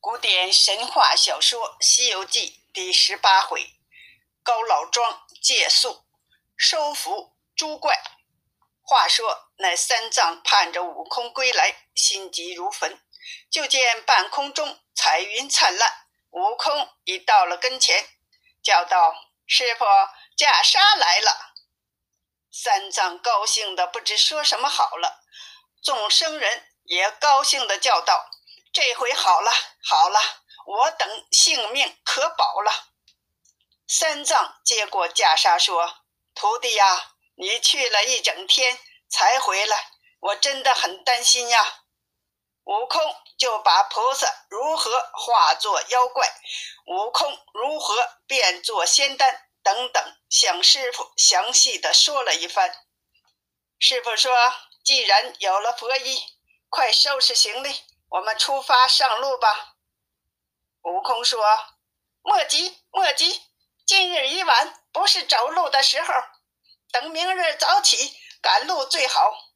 古典神话小说《西游记》第十八回：高老庄借宿收服猪怪。话说那三藏盼着悟空归来，心急如焚。就见半空中彩云灿烂，悟空已到了跟前，叫道：“师傅，袈裟来了。”三藏高兴的不知说什么好了。众僧人也高兴的叫道。这回好了，好了，我等性命可保了。三藏接过袈裟说：“徒弟呀，你去了一整天才回来，我真的很担心呀。”悟空就把菩萨如何化作妖怪，悟空如何变作仙丹等等，向师傅详细的说了一番。师傅说：“既然有了佛衣，快收拾行李。”我们出发上路吧。悟空说：“莫急，莫急，今日已晚，不是走路的时候，等明日早起赶路最好。”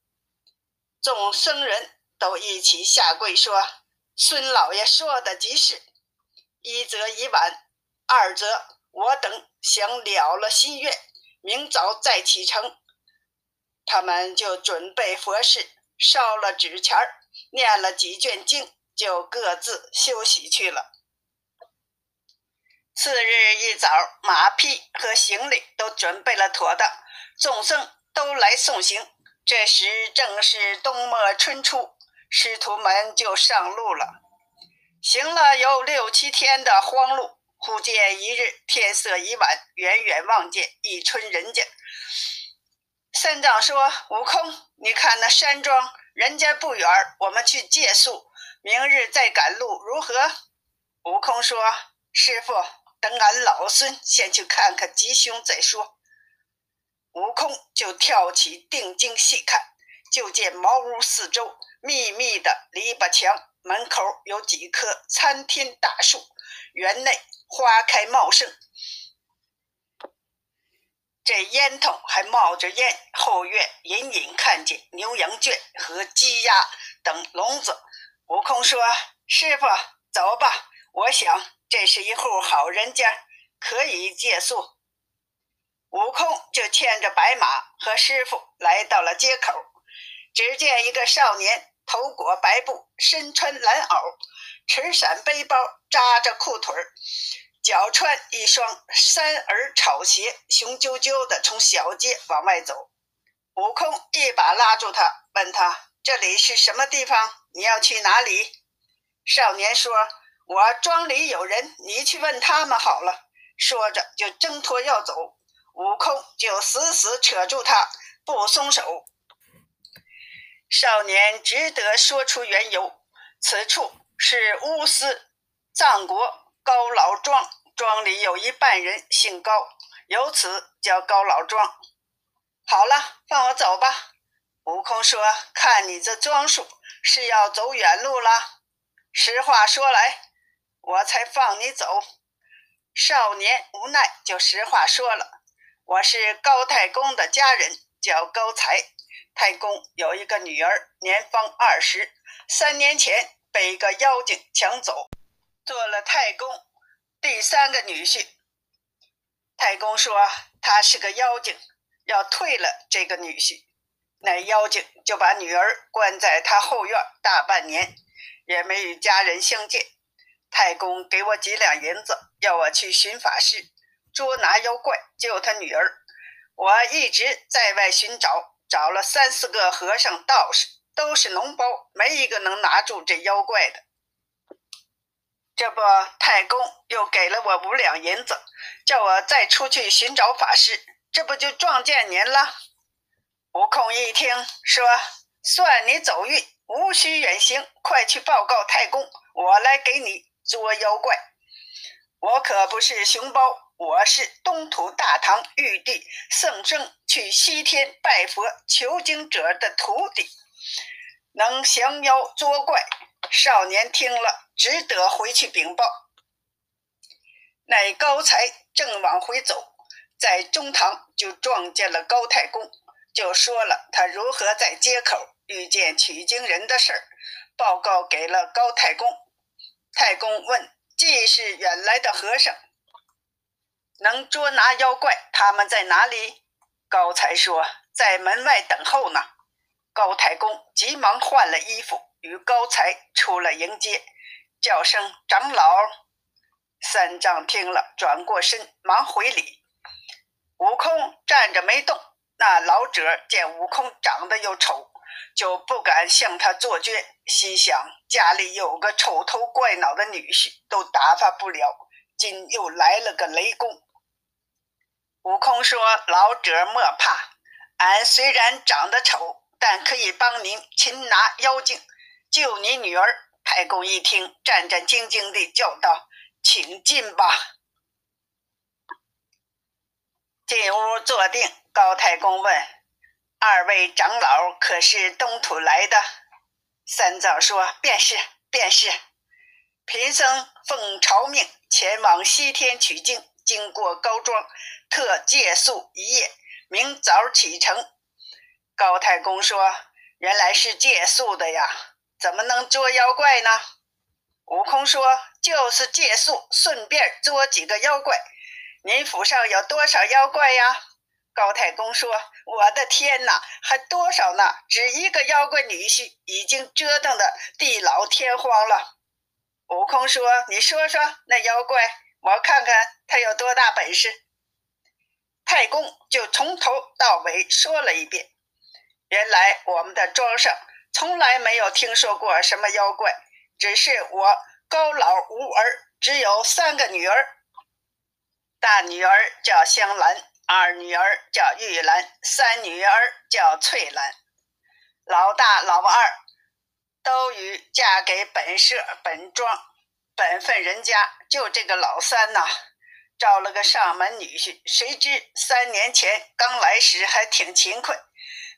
众僧人都一起下跪说：“孙老爷说的极是，一则已晚，二则我等想了了心愿，明早再启程。”他们就准备佛事，烧了纸钱儿。念了几卷经，就各自休息去了。次日一早，马匹和行李都准备了妥当，众僧都来送行。这时正是冬末春初，师徒们就上路了。行了有六七天的荒路，忽见一日天色已晚，远远望见一村人家。三藏说：“悟空，你看那山庄。”人家不远，我们去借宿，明日再赶路，如何？悟空说：“师傅，等俺老孙先去看看吉凶再说。”悟空就跳起定睛细看，就见茅屋四周密密的篱笆墙，门口有几棵参天大树，园内花开茂盛。这烟囱还冒着烟，后院隐隐看见牛羊圈和鸡鸭等笼子。悟空说：“师傅，走吧，我想这是一户好人家，可以借宿。”悟空就牵着白马和师傅来到了街口，只见一个少年头裹白布，身穿蓝袄，持伞背包，扎着裤腿儿。脚穿一双三耳草鞋，雄赳赳的从小街往外走。悟空一把拉住他，问他：“这里是什么地方？你要去哪里？”少年说：“我庄里有人，你去问他们好了。”说着就挣脱要走，悟空就死死扯住他，不松手。少年只得说出缘由：此处是乌斯藏国。高老庄庄里有一半人姓高，由此叫高老庄。好了，放我走吧。悟空说：“看你这装束，是要走远路了。实话说来，我才放你走。”少年无奈，就实话说了：“我是高太公的家人，叫高才。太公有一个女儿，年方二十，三年前被一个妖精抢走。”做了太公第三个女婿。太公说他是个妖精，要退了这个女婿。那妖精就把女儿关在他后院大半年，也没与家人相见。太公给我几两银子，要我去寻法师，捉拿妖怪，救他女儿。我一直在外寻找，找了三四个和尚道士，都是脓包，没一个能拿住这妖怪的。这不，太公又给了我五两银子，叫我再出去寻找法师。这不就撞见您了？悟空一听，说：“算你走运，无需远行，快去报告太公，我来给你捉妖怪。我可不是熊包，我是东土大唐玉帝圣僧去西天拜佛求经者的徒弟，能降妖捉怪。”少年听了，只得回去禀报。那高才正往回走，在中堂就撞见了高太公，就说了他如何在街口遇见取经人的事儿，报告给了高太公。太公问：“既是远来的和尚，能捉拿妖怪，他们在哪里？”高才说：“在门外等候呢。”高太公急忙换了衣服，与高才出来迎接，叫声：“长老。”三藏听了，转过身，忙回礼。悟空站着没动。那老者见悟空长得又丑，就不敢向他作绝，心想家里有个丑头怪脑的女婿，都打发不了，今又来了个雷公。悟空说：“老者莫怕，俺虽然长得丑，但可以帮您擒拿妖精，救你女儿。”太公一听，战战兢兢地叫道。请进吧。进屋坐定，高太公问：“二位长老可是东土来的？”三藏说：“便是，便是。贫僧奉朝命前往西天取经，经过高庄，特借宿一夜，明早启程。”高太公说：“原来是借宿的呀，怎么能捉妖怪呢？”悟空说：“就是借宿，顺便捉几个妖怪。您府上有多少妖怪呀？”高太公说：“我的天哪，还多少呢？只一个妖怪女婿，已经折腾的地老天荒了。”悟空说：“你说说那妖怪，我看看他有多大本事。”太公就从头到尾说了一遍。原来我们的庄上从来没有听说过什么妖怪。只是我高老无儿，只有三个女儿。大女儿叫香兰，二女儿叫玉兰，三女儿叫翠兰。老大、老二都与嫁给本社本庄本分人家，就这个老三呐，招了个上门女婿。谁知三年前刚来时还挺勤快，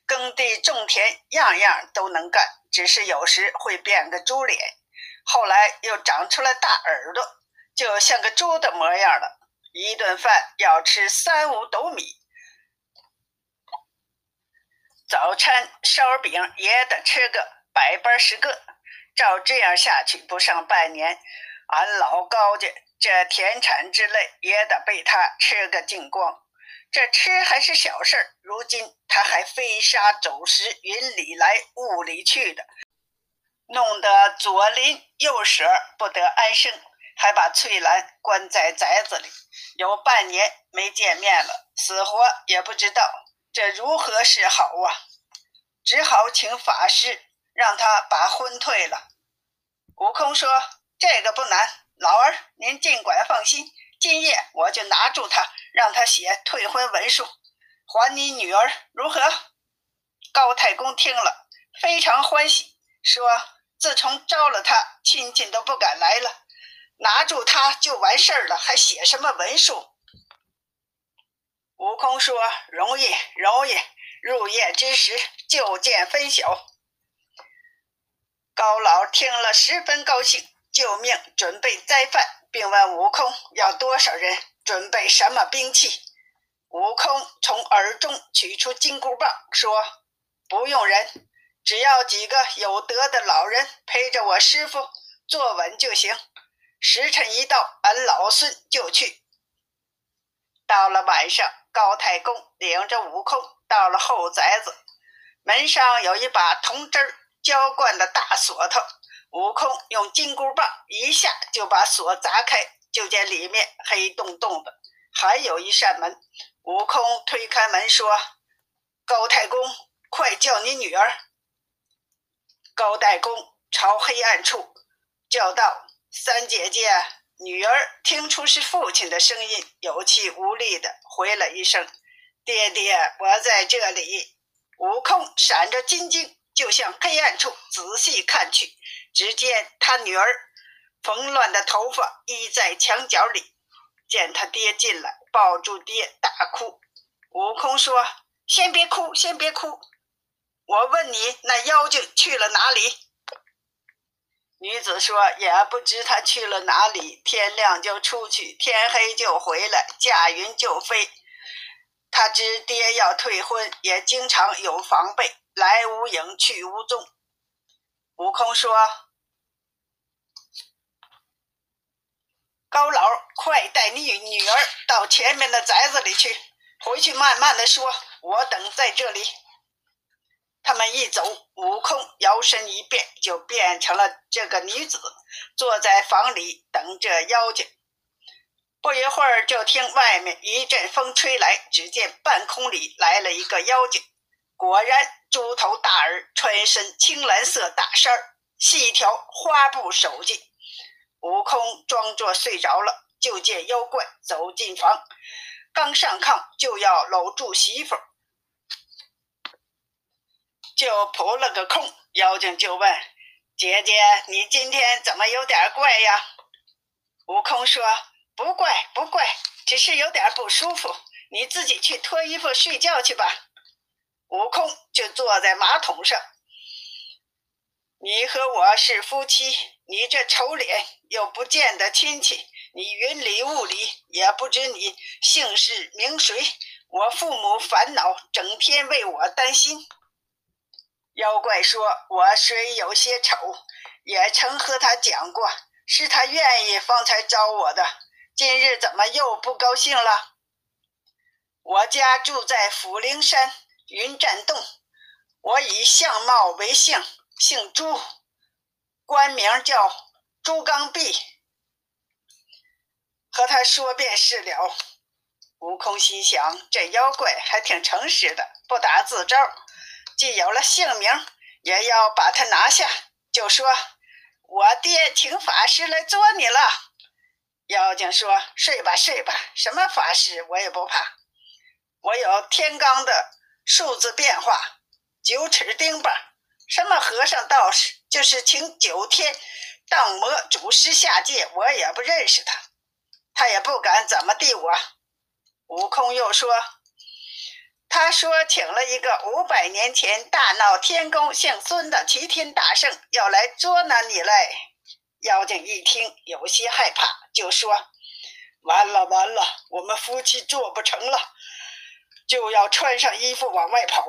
耕地种田样样都能干，只是有时会变个猪脸。后来又长出了大耳朵，就像个猪的模样了。一顿饭要吃三五斗米，早餐烧饼也得吃个百八十个。照这样下去，不上半年，俺老高家这田产之类也得被他吃个精光。这吃还是小事儿，如今他还飞沙走石，云里来雾里去的。弄得左邻右舍不得安生，还把翠兰关在宅子里，有半年没见面了，死活也不知道，这如何是好啊？只好请法师让他把婚退了。悟空说：“这个不难，老儿您尽管放心，今夜我就拿住他，让他写退婚文书，还你女儿，如何？”高太公听了非常欢喜，说。自从招了他，亲戚都不敢来了。拿住他就完事儿了，还写什么文书？悟空说：“容易，容易。入夜之时，就见分晓。”高老听了十分高兴，救命准备斋饭，并问悟空要多少人，准备什么兵器。悟空从耳中取出金箍棒，说：“不用人。”只要几个有德的老人陪着我师傅坐稳就行。时辰一到，俺老孙就去。到了晚上，高太公领着悟空到了后宅子，门上有一把铜针浇灌的大锁头。悟空用金箍棒一下就把锁砸开，就见里面黑洞洞的，还有一扇门。悟空推开门说：“高太公，快叫你女儿。”高太公朝黑暗处叫道：“三姐姐，女儿听出是父亲的声音，有气无力的回了一声：‘爹爹，我在这里。’悟空闪着金睛，就向黑暗处仔细看去，只见他女儿缝乱的头发依在墙角里。见他爹进来，抱住爹大哭。悟空说：‘先别哭，先别哭。’我问你，那妖精去了哪里？女子说：“也不知他去了哪里。天亮就出去，天黑就回来，驾云就飞。他知爹要退婚，也经常有防备，来无影去无踪。”悟空说：“高老，快带你女儿到前面的宅子里去，回去慢慢的说，我等在这里。他们一走，悟空摇身一变，就变成了这个女子，坐在房里等着妖精。不一会儿，就听外面一阵风吹来，只见半空里来了一个妖精，果然猪头大耳，穿身青蓝色大衫儿，系一条花布手巾。悟空装作睡着了，就见妖怪走进房，刚上炕就要搂住媳妇，就扑了个空。妖精就问：“姐姐，你今天怎么有点怪呀？”悟空说：“不怪不怪，只是有点不舒服。你自己去脱衣服睡觉去吧。”悟空就坐在马桶上。你和我是夫妻，你这丑脸又不见得亲戚，你云里雾里也不知你姓氏名谁。我父母烦恼，整天为我担心。妖怪说：“我虽有些丑，也曾和他讲过，是他愿意方才招我的。今日怎么又不高兴了？”我家住在福陵山云栈洞，我以相貌为姓。姓朱，官名叫朱刚弼。和他说便是了。悟空心想：这妖怪还挺诚实的，不打自招。既有了姓名，也要把他拿下。就说：“我爹请法师来捉你了。”妖精说：“睡吧，睡吧，什么法师我也不怕。我有天罡的数字变化，九齿钉耙。”什么和尚道士，就是请九天荡魔祖师下界，我也不认识他，他也不敢怎么地我。悟空又说：“他说请了一个五百年前大闹天宫姓孙的齐天大圣，要来捉拿你来。”妖精一听有些害怕，就说：“完了完了，我们夫妻做不成了，就要穿上衣服往外跑。”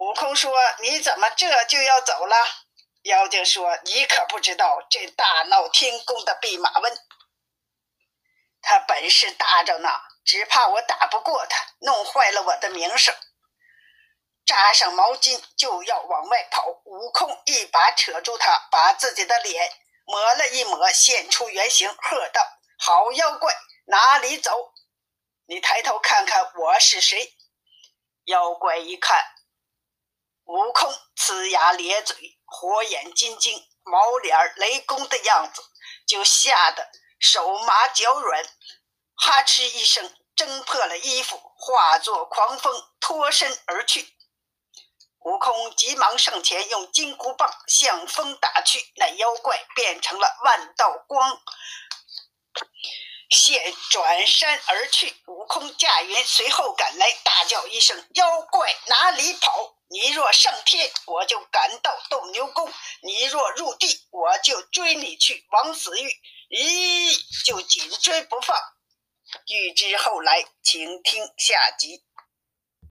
悟空说：“你怎么这就要走了？”妖精说：“你可不知道这大闹天宫的弼马温，他本事大着呢，只怕我打不过他，弄坏了我的名声。”扎上毛巾就要往外跑，悟空一把扯住他，把自己的脸抹了一抹，现出原形，喝道：“好妖怪，哪里走？你抬头看看我是谁？”妖怪一看。悟空呲牙咧嘴，火眼金睛，毛脸雷公的样子，就吓得手麻脚软，哈哧一声，挣破了衣服，化作狂风脱身而去。悟空急忙上前，用金箍棒向风打去，那妖怪变成了万道光，现转山而去。悟空驾云随后赶来，大叫一声：“妖怪哪里跑！”你若上天，我就赶到斗牛宫；你若入地，我就追你去王子玉，咦，就紧追不放。欲知后来，请听下集。